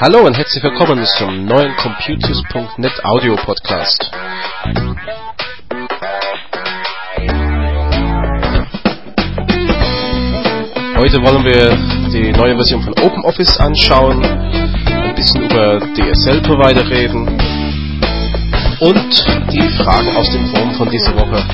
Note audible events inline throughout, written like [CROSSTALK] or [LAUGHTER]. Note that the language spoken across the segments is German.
Hallo und herzlich willkommen zum neuen Computers.net Audio Podcast. Heute wollen wir die neue Version von OpenOffice anschauen, ein bisschen über DSL-Provider reden und die Fragen aus dem Forum von dieser Woche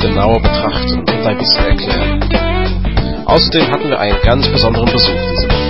genauer betrachten und ein bisschen erklären. Außerdem hatten wir einen ganz besonderen Besuch diese Woche.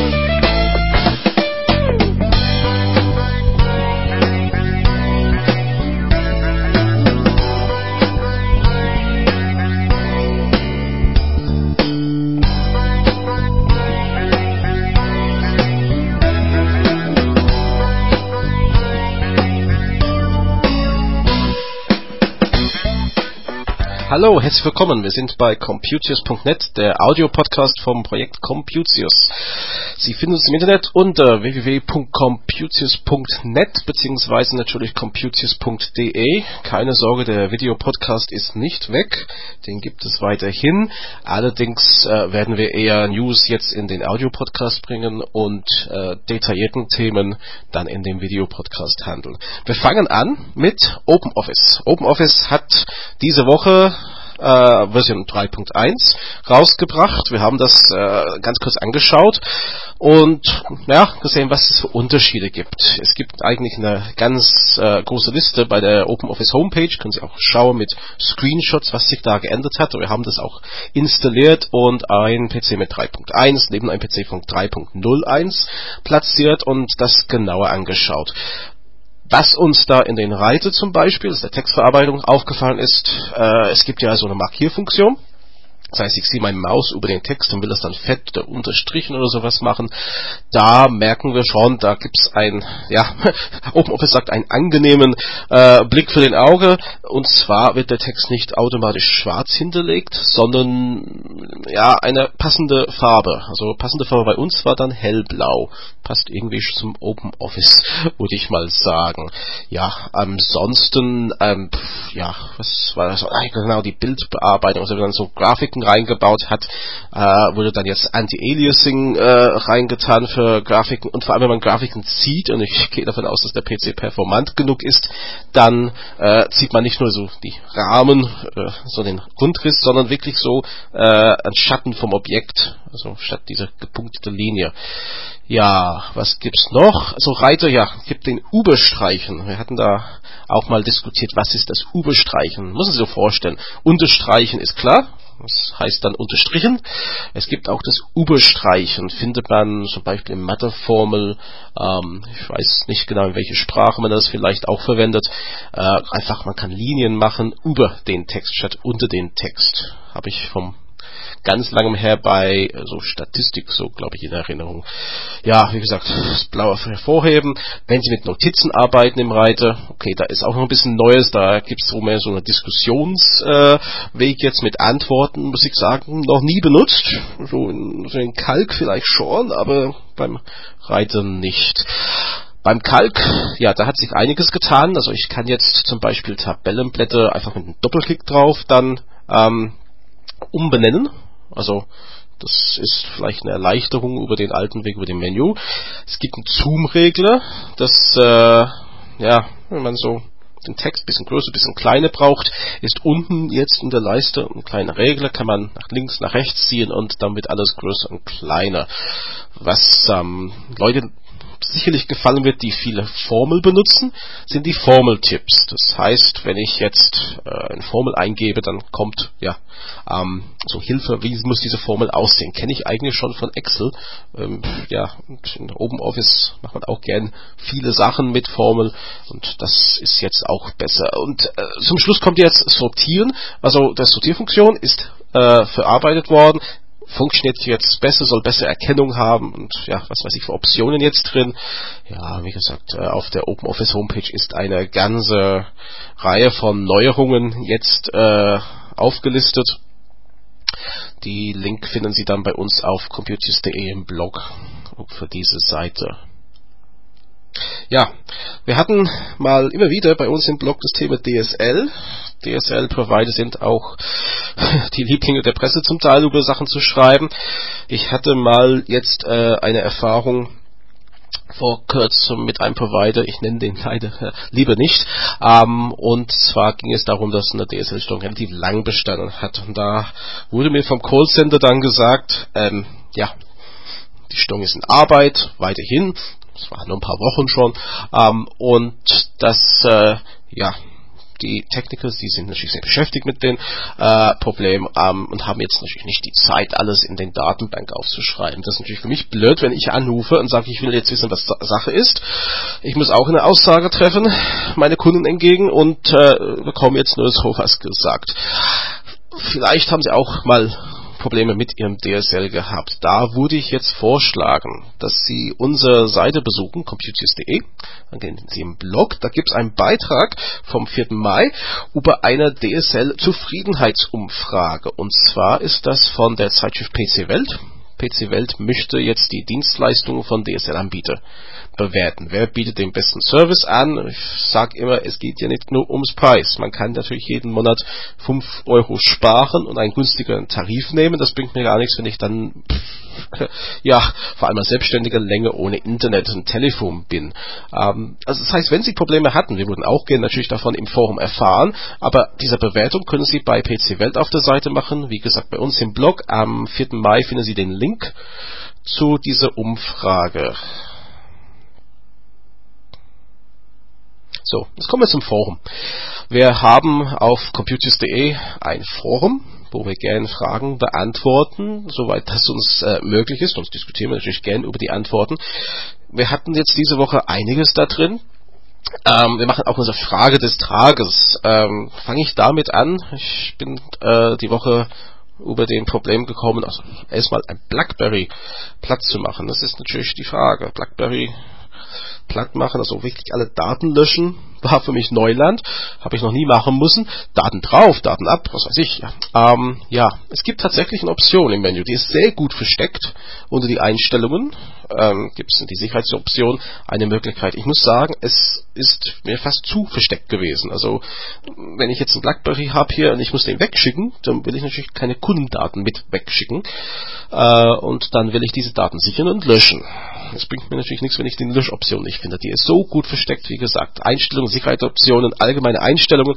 Hallo, herzlich willkommen. Wir sind bei Computius.net, der Audio-Podcast vom Projekt Computius. Sie finden uns im Internet unter www.computius.net beziehungsweise natürlich computius.de. Keine Sorge, der Videopodcast ist nicht weg. Den gibt es weiterhin. Allerdings äh, werden wir eher News jetzt in den Audio-Podcast bringen und äh, detaillierten Themen dann in dem Videopodcast handeln. Wir fangen an mit OpenOffice. OpenOffice hat diese Woche äh, Version 3.1 rausgebracht. Wir haben das äh, ganz kurz angeschaut und ja, gesehen, was es für Unterschiede gibt. Es gibt eigentlich eine ganz äh, große Liste bei der OpenOffice Homepage, können Sie auch schauen mit Screenshots, was sich da geändert hat. Wir haben das auch installiert und ein PC mit 3.1 neben einem PC von 3.01 platziert und das genauer angeschaut. Was uns da in den Reite zum Beispiel, das ist der Textverarbeitung, aufgefallen ist, äh, es gibt ja so eine Markierfunktion. Das heißt, ich sehe meine Maus über den Text und will das dann fett oder unterstrichen oder sowas machen. Da merken wir schon, da gibt's ein, ja, [LAUGHS] OpenOffice sagt, einen angenehmen äh, Blick für den Auge. Und zwar wird der Text nicht automatisch schwarz hinterlegt, sondern ja, eine passende Farbe. Also passende Farbe bei uns war dann hellblau. Passt irgendwie zum OpenOffice, [LAUGHS] würde ich mal sagen. Ja, ansonsten, ähm, ja, was war das? Ah, genau, die Bildbearbeitung, also dann so Grafiken Grafiken reingebaut hat, äh, wurde dann jetzt Anti-Aliasing äh, reingetan für Grafiken und vor allem wenn man Grafiken zieht und ich gehe davon aus, dass der PC performant genug ist, dann äh, zieht man nicht nur so die Rahmen, äh, so den Grundriss, sondern wirklich so äh, ein Schatten vom Objekt, also statt dieser gepunktete Linie. Ja, was gibt's noch? Also Reiter, ja, gibt den Überstreichen. Wir hatten da auch mal diskutiert, was ist das Überstreichen? Muss man sich so vorstellen. Unterstreichen ist klar, das heißt dann unterstrichen. Es gibt auch das Überstreichen, findet man zum Beispiel in Matheformel, ähm, ich weiß nicht genau in welche Sprache man das vielleicht auch verwendet, äh, einfach man kann Linien machen über den Text statt unter den Text. Habe ich vom ganz langem her bei so Statistik, so glaube ich in Erinnerung. Ja, wie gesagt, das Blaue hervorheben. Wenn Sie mit Notizen arbeiten im Reiter, okay, da ist auch noch ein bisschen Neues, da gibt es so mehr so einen Diskussionsweg äh, jetzt mit Antworten, muss ich sagen, noch nie benutzt. So in, so in Kalk vielleicht schon, aber beim Reiter nicht. Beim Kalk, ja, da hat sich einiges getan. Also ich kann jetzt zum Beispiel Tabellenblätter einfach mit einem Doppelklick drauf dann ähm, umbenennen. Also das ist vielleicht eine Erleichterung über den alten Weg, über den Menü. Es gibt einen Zoom-Regler, das, äh, ja, wenn man so den Text ein bisschen größer, ein bisschen kleiner braucht, ist unten jetzt in der Leiste ein kleiner Regler, kann man nach links, nach rechts ziehen und wird alles größer und kleiner. Was ähm, Leute sicherlich gefallen wird, die viele Formel benutzen, sind die Formeltipps. Das heißt, wenn ich jetzt äh, eine Formel eingebe, dann kommt ja ähm, so Hilfe, wie muss diese Formel aussehen? Kenne ich eigentlich schon von Excel. Ähm, ja, in OpenOffice macht man auch gern viele Sachen mit Formel und das ist jetzt auch besser. Und äh, zum Schluss kommt jetzt Sortieren. Also die Sortierfunktion ist äh, verarbeitet worden funktioniert jetzt besser, soll bessere Erkennung haben und ja, was weiß ich für Optionen jetzt drin. Ja, wie gesagt, äh, auf der OpenOffice Homepage ist eine ganze Reihe von Neuerungen jetzt äh, aufgelistet. Die Link finden Sie dann bei uns auf computers.de im Blog für diese Seite. Ja, wir hatten mal immer wieder bei uns im Blog das Thema DSL. DSL-Provider sind auch [LAUGHS] die Lieblinge der Presse zum Teil über Sachen zu schreiben. Ich hatte mal jetzt äh, eine Erfahrung vor kurzem mit einem Provider, ich nenne den [LAUGHS] leider äh, lieber nicht, ähm, und zwar ging es darum, dass eine DSL-Störung relativ lang bestanden hat und da wurde mir vom Callcenter dann gesagt, ähm, ja, die Störung ist in Arbeit, weiterhin, das war nur ein paar Wochen schon, ähm, und das, äh, ja, die Technicals, die sind natürlich sehr beschäftigt mit den äh, Problemen ähm, und haben jetzt natürlich nicht die Zeit, alles in den Datenbank aufzuschreiben. Das ist natürlich für mich blöd, wenn ich anrufe und sage, ich will jetzt wissen, was Sache ist. Ich muss auch eine Aussage treffen, meine Kunden entgegen und äh, bekomme jetzt nur [LAUGHS] so was gesagt. Vielleicht haben sie auch mal Probleme mit Ihrem DSL gehabt. Da würde ich jetzt vorschlagen, dass Sie unsere Seite besuchen, computers.de. Dann gehen Sie im Blog, da gibt es einen Beitrag vom 4. Mai über eine DSL-Zufriedenheitsumfrage. Und zwar ist das von der Zeitschrift PC Welt. PC Welt möchte jetzt die Dienstleistungen von DSL-Anbieter bewerten. Wer bietet den besten Service an? Ich sage immer, es geht ja nicht nur ums Preis. Man kann natürlich jeden Monat 5 Euro sparen und einen günstigeren Tarif nehmen. Das bringt mir gar nichts, wenn ich dann ja, vor allem als Selbstständiger länger ohne Internet und Telefon bin. Ähm, also das heißt, wenn Sie Probleme hatten, wir würden auch gerne natürlich davon im Forum erfahren, aber diese Bewertung können Sie bei PC Welt auf der Seite machen. Wie gesagt, bei uns im Blog am 4. Mai finden Sie den Link zu dieser Umfrage. So, jetzt kommen wir zum Forum. Wir haben auf computers.de ein Forum, wo wir gerne Fragen beantworten, soweit das uns äh, möglich ist. Sonst diskutieren wir natürlich gerne über die Antworten. Wir hatten jetzt diese Woche einiges da drin. Ähm, wir machen auch unsere Frage des Tages. Ähm, Fange ich damit an. Ich bin äh, die Woche über den Problem gekommen, also erstmal ein BlackBerry platt zu machen. Das ist natürlich die Frage. BlackBerry platt machen, also wirklich alle Daten löschen, war für mich Neuland, habe ich noch nie machen müssen. Daten drauf, Daten ab, was weiß ich. Ähm, ja es gibt tatsächlich eine Option im Menü, die ist sehr gut versteckt unter die Einstellungen. Ähm, gibt es die Sicherheitsoption eine Möglichkeit. Ich muss sagen, es ist mir fast zu versteckt gewesen. Also wenn ich jetzt einen BlackBerry habe hier und ich muss den wegschicken, dann will ich natürlich keine Kundendaten mit wegschicken äh, und dann will ich diese Daten sichern und löschen. Es bringt mir natürlich nichts, wenn ich die Löschoption nicht finde. Die ist so gut versteckt, wie gesagt. Einstellungen, Sicherheitsoptionen, allgemeine Einstellungen,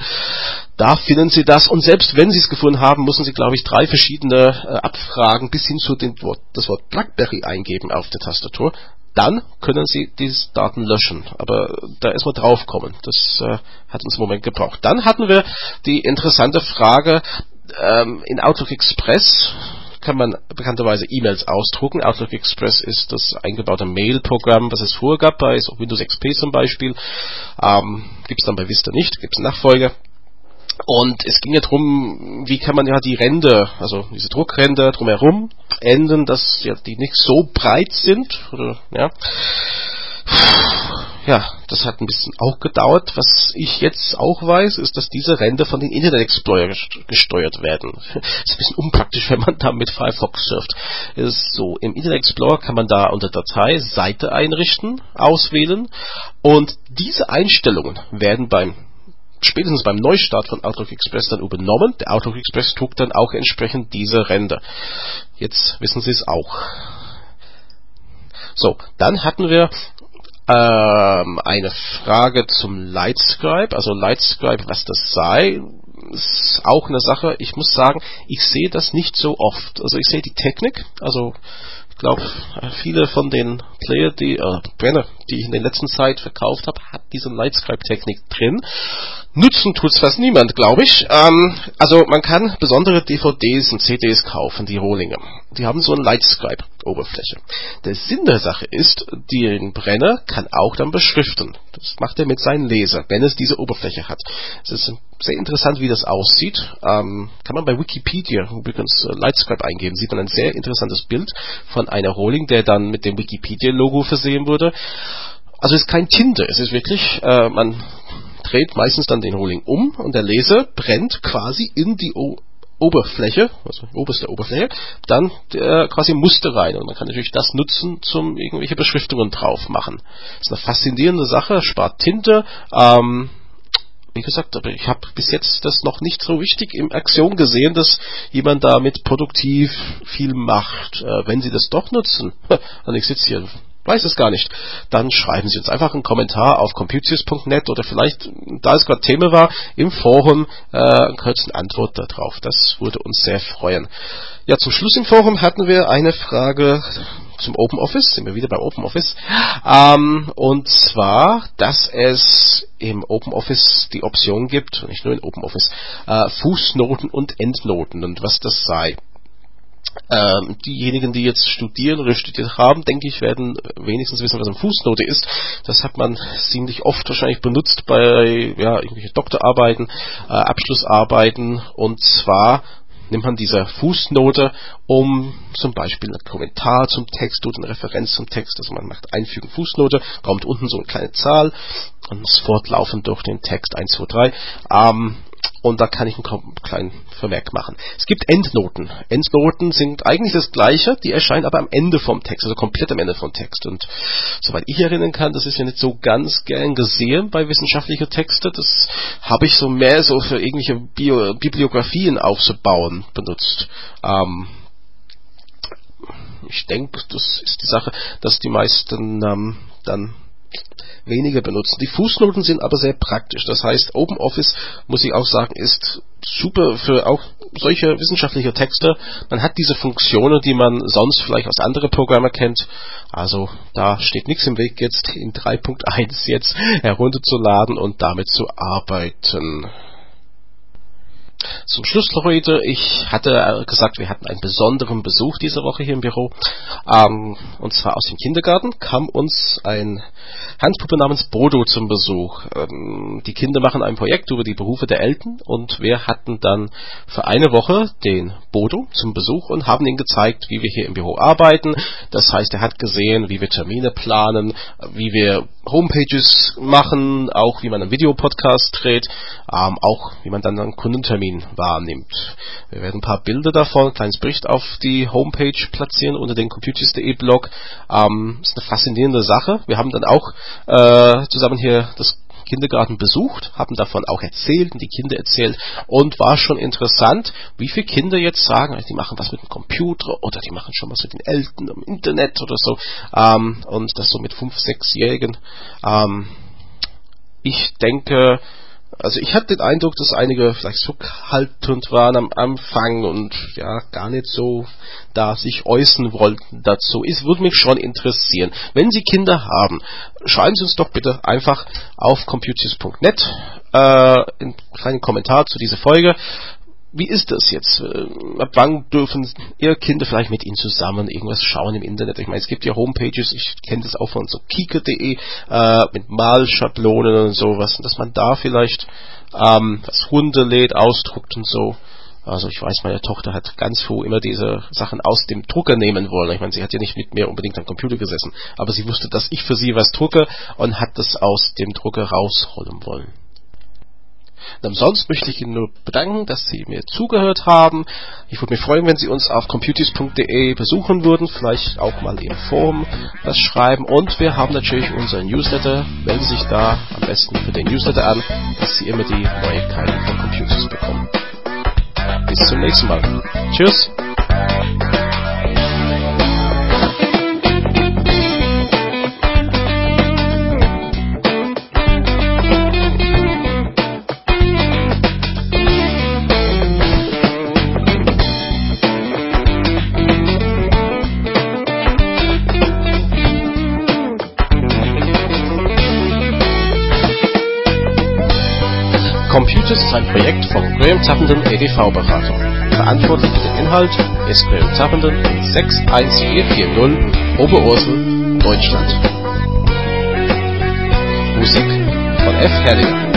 da finden Sie das. Und selbst wenn Sie es gefunden haben, müssen Sie, glaube ich, drei verschiedene äh, Abfragen bis hin zu dem Wort, das Wort BlackBerry eingeben auf der Tastatur. Dann können Sie diese Daten löschen. Aber da erstmal draufkommen. Das äh, hat uns im Moment gebraucht. Dann hatten wir die interessante Frage ähm, in Outlook Express kann man bekannterweise E-Mails ausdrucken. Outlook Express ist das eingebaute Mail-Programm, was es vorher gab, bei Windows XP zum Beispiel. Ähm, gibt es dann bei Vista nicht, gibt es Nachfolger. Und es ging ja darum, wie kann man ja die Ränder, also diese Druckränder drumherum ändern, dass ja die nicht so breit sind, oder, ja ja, das hat ein bisschen auch gedauert. Was ich jetzt auch weiß, ist, dass diese Ränder von den Internet Explorer gesteuert werden. [LAUGHS] Ist ein bisschen unpraktisch, wenn man da mit Firefox surft. Ist so, im Internet Explorer kann man da unter Datei Seite einrichten, auswählen und diese Einstellungen werden beim spätestens beim Neustart von Outlook Express dann übernommen. Der Outlook Express tut dann auch entsprechend diese Ränder. Jetzt wissen Sie es auch. So, dann hatten wir ähm, eine Frage zum Lightscribe, also Lightscribe, was das sei, ist auch eine Sache. Ich muss sagen, ich sehe das nicht so oft. Also ich sehe die Technik, also ich glaube, viele von den Player, die äh, Brenner, die ich in der letzten Zeit verkauft habe, hat diese Lightscribe-Technik drin. Nutzen tut's fast niemand, glaube ich. Ähm, also man kann besondere DVDs und CDs kaufen, die Rohlinge. Die haben so eine Lightscribe-Oberfläche. Der Sinn der Sache ist, den Brenner kann auch dann beschriften. Das macht er mit seinem Laser, wenn es diese Oberfläche hat. Es ist sehr interessant, wie das aussieht. Ähm, kann man bei Wikipedia übrigens äh, Lightscribe eingeben, sieht man ein sehr interessantes Bild von einer Rohling, der dann mit dem Wikipedia-Logo versehen wurde. Also es ist kein Tinte, es ist wirklich, äh, man dreht meistens dann den Rohling um und der Laser brennt quasi in die o Oberfläche, also oberste Oberfläche, dann äh, quasi Muster rein. Und man kann natürlich das nutzen, zum irgendwelche Beschriftungen drauf machen. Das ist eine faszinierende Sache, spart Tinte, ähm, wie gesagt, aber ich habe bis jetzt das noch nicht so wichtig im Aktion gesehen, dass jemand damit produktiv viel macht. Äh, wenn Sie das doch nutzen, [LAUGHS] und ich sitze hier weiß es gar nicht, dann schreiben Sie uns einfach einen Kommentar auf computius.net oder vielleicht, da es gerade Thema war, im Forum äh, eine kurze Antwort darauf. Das würde uns sehr freuen. Ja, zum Schluss im Forum hatten wir eine Frage zum Open Office, sind wir wieder bei Open Office, ähm, und zwar, dass es im Open Office die Option gibt, nicht nur in Open Office, äh, Fußnoten und Endnoten und was das sei. Ähm, diejenigen, die jetzt studieren oder studiert haben, denke ich, werden wenigstens wissen, was eine Fußnote ist. Das hat man ziemlich oft wahrscheinlich benutzt bei ja, irgendwelchen Doktorarbeiten, äh, Abschlussarbeiten und zwar nimmt man diese Fußnote, um zum Beispiel einen Kommentar zum Text oder eine Referenz zum Text, also man macht einfügen Fußnote, kommt unten so eine kleine Zahl und es fortlaufend durch den Text 1, 2, 3. Ähm, und da kann ich einen kleinen Vermerk machen. Es gibt Endnoten. Endnoten sind eigentlich das gleiche, die erscheinen aber am Ende vom Text, also komplett am Ende vom Text. Und soweit ich erinnern kann, das ist ja nicht so ganz gern gesehen bei wissenschaftlichen Texten. Das habe ich so mehr so für irgendwelche Bio Bibliografien aufzubauen benutzt. Ähm, ich denke, das ist die Sache, dass die meisten ähm, dann weniger benutzen. Die Fußnoten sind aber sehr praktisch. Das heißt, OpenOffice, muss ich auch sagen, ist super für auch solche wissenschaftliche Texte. Man hat diese Funktionen, die man sonst vielleicht aus anderen Programmen kennt. Also da steht nichts im Weg, jetzt in 3.1 jetzt herunterzuladen und damit zu arbeiten. Zum Schluss heute, ich hatte gesagt, wir hatten einen besonderen Besuch diese Woche hier im Büro. Ähm, und zwar aus dem Kindergarten kam uns ein Handpuppe namens Bodo zum Besuch. Ähm, die Kinder machen ein Projekt über die Berufe der Eltern und wir hatten dann für eine Woche den Bodo zum Besuch und haben ihm gezeigt, wie wir hier im Büro arbeiten. Das heißt, er hat gesehen, wie wir Termine planen, wie wir Homepages machen, auch wie man einen Videopodcast dreht, ähm, auch wie man dann einen Kundentermin wahrnimmt. Wir werden ein paar Bilder davon, ein kleines Bericht auf die Homepage platzieren unter den computers.de Blog. Ähm, ist eine faszinierende Sache. Wir haben dann auch äh, zusammen hier das Kindergarten besucht, haben davon auch erzählt und die Kinder erzählt und war schon interessant, wie viele Kinder jetzt sagen, die machen was mit dem Computer oder die machen schon was mit den Eltern im Internet oder so ähm, und das so mit fünf, sechsjährigen. Ähm, ich denke, also ich hatte den Eindruck, dass einige vielleicht zurückhaltend waren am Anfang und ja gar nicht so da sich äußern wollten dazu. Es würde mich schon interessieren. Wenn Sie Kinder haben, schreiben Sie uns doch bitte einfach auf computers.net äh, einen kleinen Kommentar zu dieser Folge wie ist das jetzt? Äh, ab wann dürfen Ihre Kinder vielleicht mit Ihnen zusammen irgendwas schauen im Internet? Ich meine, es gibt ja Homepages, ich kenne das auch von so kika.de, äh, mit Malschablonen und sowas, dass man da vielleicht ähm, was runterlädt, ausdruckt und so. Also ich weiß, meine Tochter hat ganz früh immer diese Sachen aus dem Drucker nehmen wollen. Ich meine, sie hat ja nicht mit mir unbedingt am Computer gesessen, aber sie wusste, dass ich für sie was drucke und hat das aus dem Drucker rausholen wollen. Und ansonsten möchte ich Ihnen nur bedanken, dass Sie mir zugehört haben. Ich würde mich freuen, wenn Sie uns auf computis.de besuchen würden, vielleicht auch mal im Forum was schreiben. Und wir haben natürlich unseren Newsletter. Melden Sie sich da am besten für den Newsletter an, dass Sie immer die Neuigkeiten von Computers bekommen. Bis zum nächsten Mal. Tschüss. Computers ist ein Projekt von Graham Tappenden EDV-Beratung. Verantwortlich für den Inhalt ist Graham Tappenden 61440 Oberursel, Deutschland. Musik von F. Herrlinger.